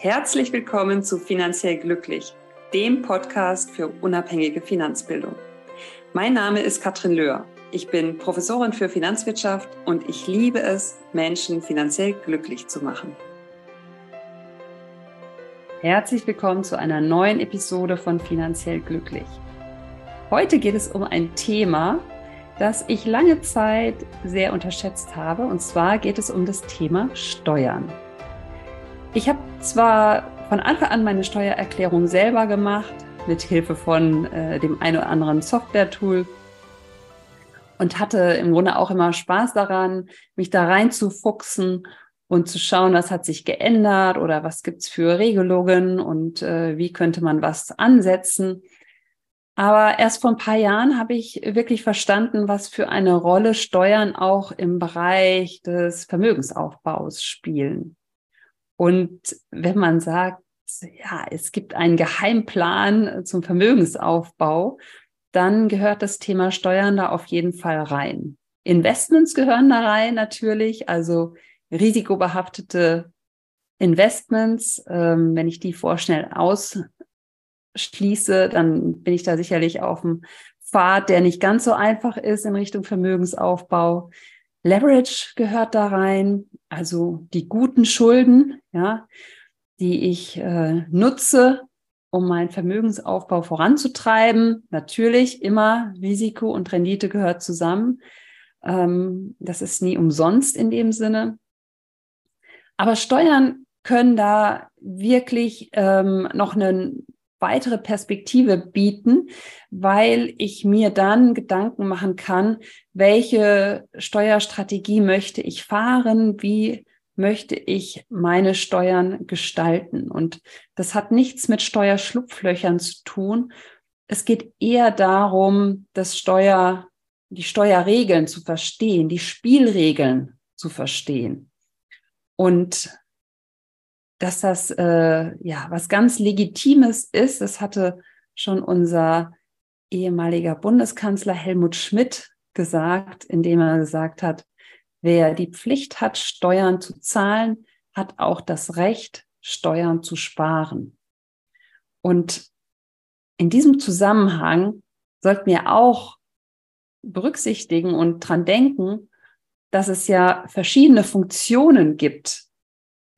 Herzlich willkommen zu Finanziell Glücklich, dem Podcast für unabhängige Finanzbildung. Mein Name ist Katrin Löhr. Ich bin Professorin für Finanzwirtschaft und ich liebe es, Menschen finanziell glücklich zu machen. Herzlich willkommen zu einer neuen Episode von Finanziell Glücklich. Heute geht es um ein Thema, das ich lange Zeit sehr unterschätzt habe. Und zwar geht es um das Thema Steuern. Ich habe zwar von Anfang an meine Steuererklärung selber gemacht, mit Hilfe von äh, dem einen oder anderen Software-Tool und hatte im Grunde auch immer Spaß daran, mich da reinzufuchsen und zu schauen, was hat sich geändert oder was gibt's für Regelungen und äh, wie könnte man was ansetzen. Aber erst vor ein paar Jahren habe ich wirklich verstanden, was für eine Rolle Steuern auch im Bereich des Vermögensaufbaus spielen. Und wenn man sagt, ja, es gibt einen Geheimplan zum Vermögensaufbau, dann gehört das Thema Steuern da auf jeden Fall rein. Investments gehören da rein natürlich, also risikobehaftete Investments. Ähm, wenn ich die vorschnell ausschließe, dann bin ich da sicherlich auf dem Pfad, der nicht ganz so einfach ist in Richtung Vermögensaufbau. Leverage gehört da rein, also die guten Schulden, ja, die ich äh, nutze, um meinen Vermögensaufbau voranzutreiben. Natürlich immer Risiko und Rendite gehört zusammen. Ähm, das ist nie umsonst in dem Sinne. Aber Steuern können da wirklich ähm, noch einen weitere Perspektive bieten, weil ich mir dann Gedanken machen kann, welche Steuerstrategie möchte ich fahren, wie möchte ich meine Steuern gestalten. Und das hat nichts mit Steuerschlupflöchern zu tun. Es geht eher darum, das Steuer, die Steuerregeln zu verstehen, die Spielregeln zu verstehen. Und dass das äh, ja was ganz Legitimes ist. Das hatte schon unser ehemaliger Bundeskanzler Helmut Schmidt gesagt, indem er gesagt hat, wer die Pflicht hat, Steuern zu zahlen, hat auch das Recht, Steuern zu sparen. Und in diesem Zusammenhang sollten wir auch berücksichtigen und dran denken, dass es ja verschiedene Funktionen gibt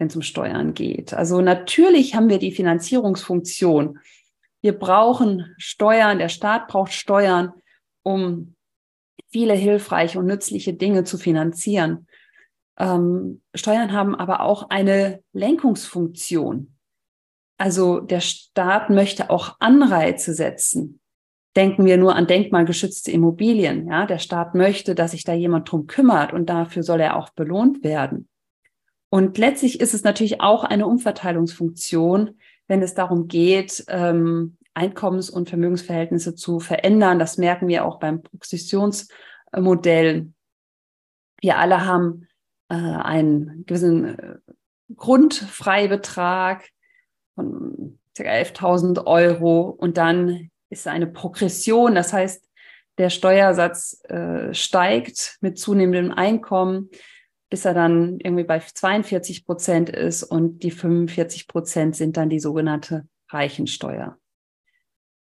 wenn es um Steuern geht. Also natürlich haben wir die Finanzierungsfunktion. Wir brauchen Steuern, der Staat braucht Steuern, um viele hilfreiche und nützliche Dinge zu finanzieren. Ähm, Steuern haben aber auch eine Lenkungsfunktion. Also der Staat möchte auch Anreize setzen. Denken wir nur an denkmalgeschützte Immobilien. Ja, der Staat möchte, dass sich da jemand drum kümmert und dafür soll er auch belohnt werden. Und letztlich ist es natürlich auch eine Umverteilungsfunktion, wenn es darum geht, ähm, Einkommens- und Vermögensverhältnisse zu verändern. Das merken wir auch beim Progressionsmodell. Wir alle haben äh, einen gewissen äh, Grundfreibetrag von ca. 11.000 Euro und dann ist eine Progression. Das heißt, der Steuersatz äh, steigt mit zunehmendem Einkommen bis er dann irgendwie bei 42 Prozent ist und die 45 Prozent sind dann die sogenannte Reichensteuer.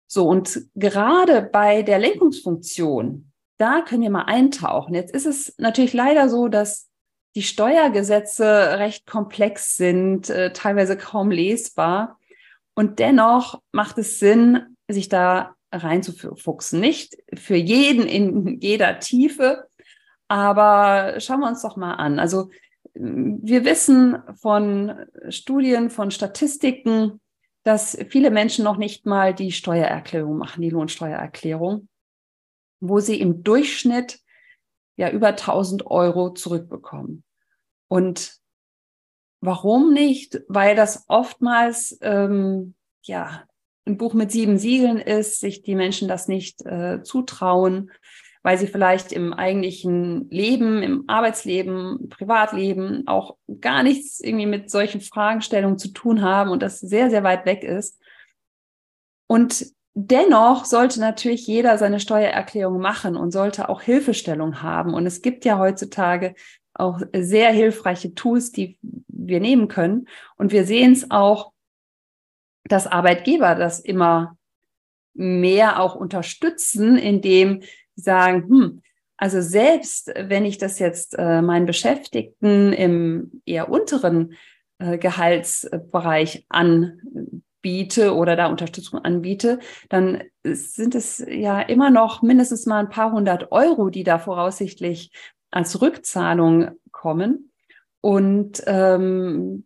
So, und gerade bei der Lenkungsfunktion, da können wir mal eintauchen. Jetzt ist es natürlich leider so, dass die Steuergesetze recht komplex sind, äh, teilweise kaum lesbar. Und dennoch macht es Sinn, sich da reinzufuchsen. Nicht für jeden in jeder Tiefe, aber schauen wir uns doch mal an. Also wir wissen von Studien, von Statistiken, dass viele Menschen noch nicht mal die Steuererklärung machen, die Lohnsteuererklärung, wo sie im Durchschnitt ja über 1000 Euro zurückbekommen. Und warum nicht? Weil das oftmals ähm, ja ein Buch mit sieben Siegeln ist, sich die Menschen das nicht äh, zutrauen weil sie vielleicht im eigentlichen Leben, im Arbeitsleben, im Privatleben auch gar nichts irgendwie mit solchen Fragestellungen zu tun haben und das sehr, sehr weit weg ist. Und dennoch sollte natürlich jeder seine Steuererklärung machen und sollte auch Hilfestellung haben. Und es gibt ja heutzutage auch sehr hilfreiche Tools, die wir nehmen können. Und wir sehen es auch, dass Arbeitgeber das immer mehr auch unterstützen, indem sie sagen, hm, also selbst wenn ich das jetzt äh, meinen Beschäftigten im eher unteren äh, Gehaltsbereich anbiete oder da Unterstützung anbiete, dann sind es ja immer noch mindestens mal ein paar hundert Euro, die da voraussichtlich als Rückzahlung kommen. Und ähm,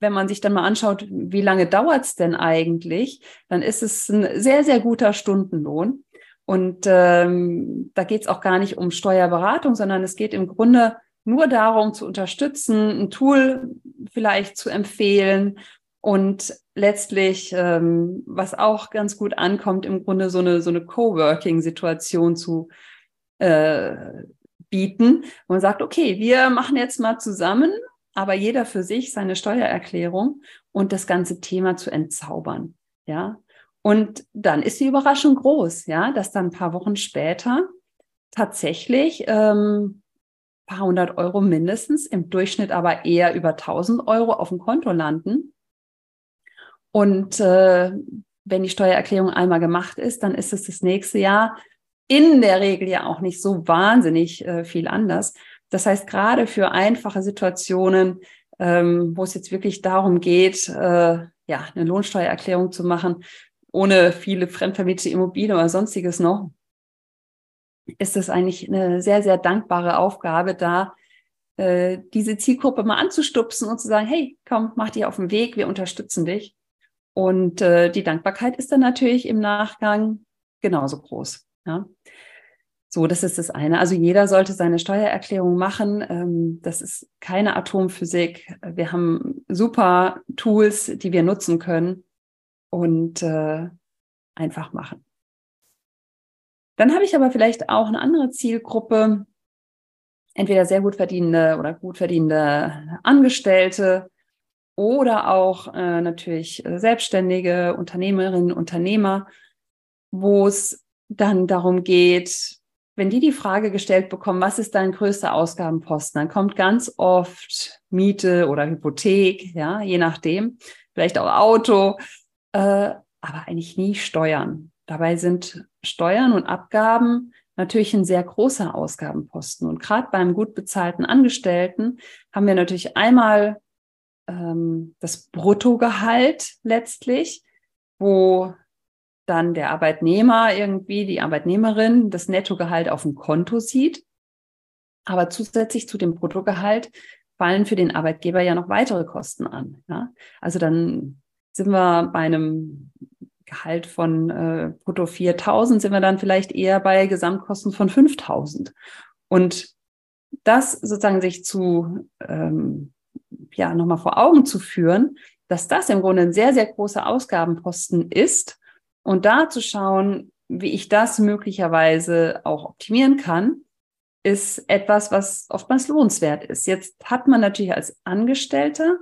wenn man sich dann mal anschaut, wie lange dauert es denn eigentlich, dann ist es ein sehr, sehr guter Stundenlohn. Und ähm, da geht es auch gar nicht um Steuerberatung, sondern es geht im Grunde nur darum, zu unterstützen, ein Tool vielleicht zu empfehlen und letztlich, ähm, was auch ganz gut ankommt, im Grunde so eine, so eine Coworking-Situation zu äh, bieten. Wo man sagt, okay, wir machen jetzt mal zusammen, aber jeder für sich seine Steuererklärung und das ganze Thema zu entzaubern. Ja. Und dann ist die Überraschung groß, ja, dass dann ein paar Wochen später tatsächlich ähm, paar hundert Euro mindestens, im Durchschnitt aber eher über 1000 Euro auf dem Konto landen. Und äh, wenn die Steuererklärung einmal gemacht ist, dann ist es das nächste Jahr in der Regel ja auch nicht so wahnsinnig äh, viel anders. Das heißt, gerade für einfache Situationen, ähm, wo es jetzt wirklich darum geht, äh, ja, eine Lohnsteuererklärung zu machen, ohne viele fremdvermietete Immobilien oder sonstiges noch, ist es eigentlich eine sehr, sehr dankbare Aufgabe, da äh, diese Zielgruppe mal anzustupsen und zu sagen, hey, komm, mach dich auf den Weg, wir unterstützen dich. Und äh, die Dankbarkeit ist dann natürlich im Nachgang genauso groß. Ja. So, das ist das eine. Also jeder sollte seine Steuererklärung machen. Ähm, das ist keine Atomphysik. Wir haben super Tools, die wir nutzen können und äh, einfach machen. Dann habe ich aber vielleicht auch eine andere Zielgruppe, entweder sehr gut verdienende oder gut verdienende Angestellte oder auch äh, natürlich selbstständige Unternehmerinnen, Unternehmer, wo es dann darum geht, wenn die die Frage gestellt bekommen, was ist dein größter Ausgabenposten, dann kommt ganz oft Miete oder Hypothek, ja, je nachdem, vielleicht auch Auto, äh, aber eigentlich nie Steuern. Dabei sind Steuern und Abgaben natürlich ein sehr großer Ausgabenposten. Und gerade beim gut bezahlten Angestellten haben wir natürlich einmal ähm, das Bruttogehalt letztlich, wo dann der Arbeitnehmer irgendwie, die Arbeitnehmerin das Nettogehalt auf dem Konto sieht. Aber zusätzlich zu dem Bruttogehalt fallen für den Arbeitgeber ja noch weitere Kosten an. Ja? Also dann sind wir bei einem Gehalt von äh, brutto 4.000 sind wir dann vielleicht eher bei Gesamtkosten von 5.000. Und das sozusagen sich zu, ähm, ja, nochmal vor Augen zu führen, dass das im Grunde ein sehr, sehr großer Ausgabenposten ist und da zu schauen, wie ich das möglicherweise auch optimieren kann, ist etwas, was oftmals lohnenswert ist. Jetzt hat man natürlich als Angestellter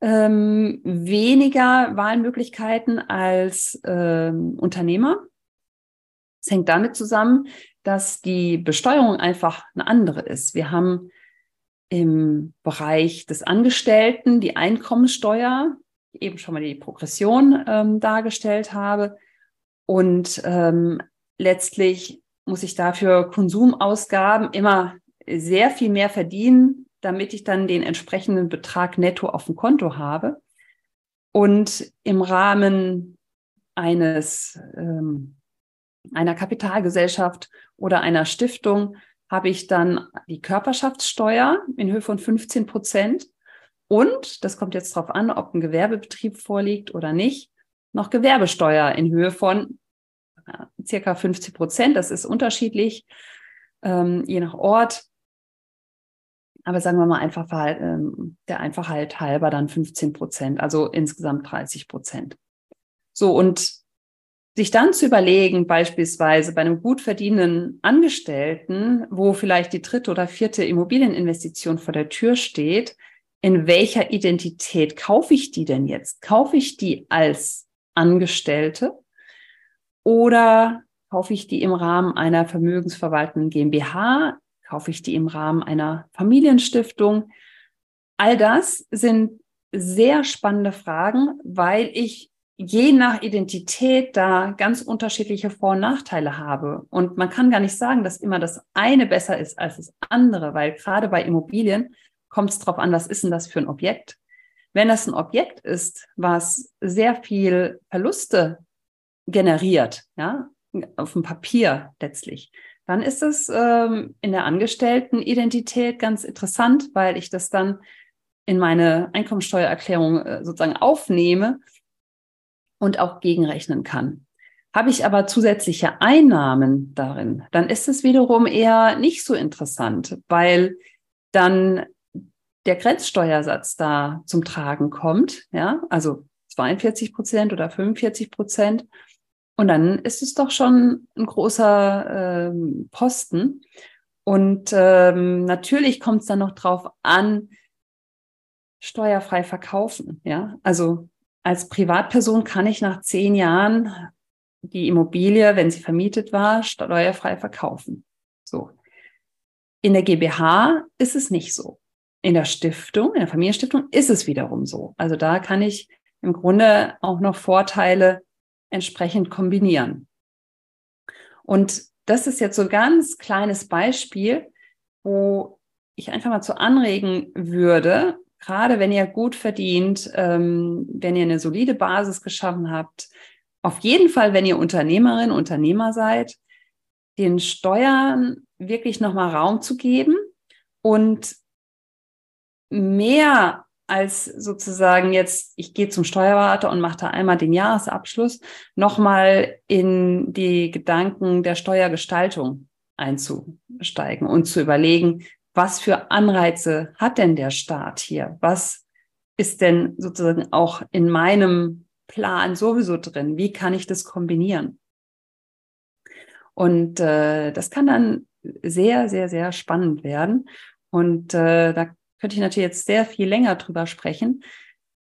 ähm, weniger Wahlmöglichkeiten als ähm, Unternehmer. Es hängt damit zusammen, dass die Besteuerung einfach eine andere ist. Wir haben im Bereich des Angestellten die Einkommensteuer, eben schon mal die Progression ähm, dargestellt habe. Und ähm, letztlich muss ich dafür Konsumausgaben immer sehr viel mehr verdienen, damit ich dann den entsprechenden Betrag netto auf dem Konto habe. Und im Rahmen eines ähm, einer Kapitalgesellschaft oder einer Stiftung habe ich dann die Körperschaftssteuer in Höhe von 15 Prozent. Und, das kommt jetzt darauf an, ob ein Gewerbebetrieb vorliegt oder nicht, noch Gewerbesteuer in Höhe von äh, circa 50 Prozent. Das ist unterschiedlich, ähm, je nach Ort aber sagen wir mal einfach ähm, der Einfachheit halber dann 15 Prozent, also insgesamt 30 Prozent. So, und sich dann zu überlegen, beispielsweise bei einem gut verdienenden Angestellten, wo vielleicht die dritte oder vierte Immobilieninvestition vor der Tür steht, in welcher Identität kaufe ich die denn jetzt? Kaufe ich die als Angestellte oder kaufe ich die im Rahmen einer vermögensverwaltenden GmbH kaufe ich die im Rahmen einer Familienstiftung. all das sind sehr spannende Fragen, weil ich je nach Identität da ganz unterschiedliche Vor- und Nachteile habe. Und man kann gar nicht sagen, dass immer das eine besser ist als das andere, weil gerade bei Immobilien kommt es darauf an, was ist denn das für ein Objekt? Wenn das ein Objekt ist, was sehr viel Verluste generiert, ja, auf dem Papier letztlich, dann ist es ähm, in der Angestelltenidentität ganz interessant, weil ich das dann in meine Einkommensteuererklärung äh, sozusagen aufnehme und auch gegenrechnen kann. Habe ich aber zusätzliche Einnahmen darin, dann ist es wiederum eher nicht so interessant, weil dann der Grenzsteuersatz da zum Tragen kommt, ja, also 42 Prozent oder 45 Prozent. Und dann ist es doch schon ein großer ähm, Posten. Und ähm, natürlich kommt es dann noch drauf an, steuerfrei verkaufen. Ja, also als Privatperson kann ich nach zehn Jahren die Immobilie, wenn sie vermietet war, steuerfrei verkaufen. So. In der GmbH ist es nicht so. In der Stiftung, in der Familienstiftung ist es wiederum so. Also da kann ich im Grunde auch noch Vorteile entsprechend kombinieren. Und das ist jetzt so ein ganz kleines Beispiel, wo ich einfach mal zu anregen würde, gerade wenn ihr gut verdient, ähm, wenn ihr eine solide Basis geschaffen habt, auf jeden Fall, wenn ihr Unternehmerin, Unternehmer seid, den Steuern wirklich nochmal Raum zu geben und mehr als sozusagen jetzt, ich gehe zum Steuerberater und mache da einmal den Jahresabschluss, nochmal in die Gedanken der Steuergestaltung einzusteigen und zu überlegen, was für Anreize hat denn der Staat hier? Was ist denn sozusagen auch in meinem Plan sowieso drin? Wie kann ich das kombinieren? Und äh, das kann dann sehr, sehr, sehr spannend werden. Und äh, da könnte ich natürlich jetzt sehr viel länger drüber sprechen.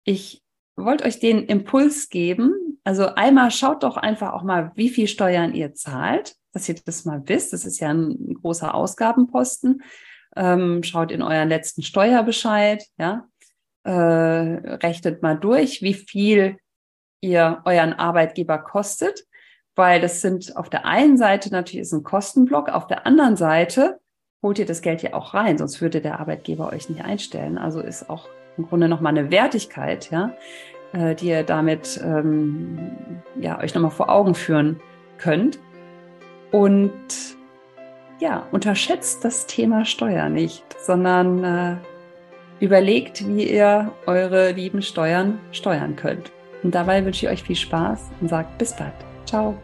Ich wollte euch den Impuls geben. Also einmal schaut doch einfach auch mal, wie viel Steuern ihr zahlt, dass ihr das mal wisst. Das ist ja ein großer Ausgabenposten. Ähm, schaut in euren letzten Steuerbescheid, ja. Äh, rechnet mal durch, wie viel ihr euren Arbeitgeber kostet, weil das sind auf der einen Seite natürlich ist ein Kostenblock, auf der anderen Seite holt ihr das Geld ja auch rein, sonst würde der Arbeitgeber euch nicht einstellen. Also ist auch im Grunde nochmal eine Wertigkeit, ja, äh, die ihr damit ähm, ja, euch nochmal vor Augen führen könnt. Und ja, unterschätzt das Thema Steuer nicht, sondern äh, überlegt, wie ihr eure lieben Steuern steuern könnt. Und dabei wünsche ich euch viel Spaß und sagt bis bald. Ciao.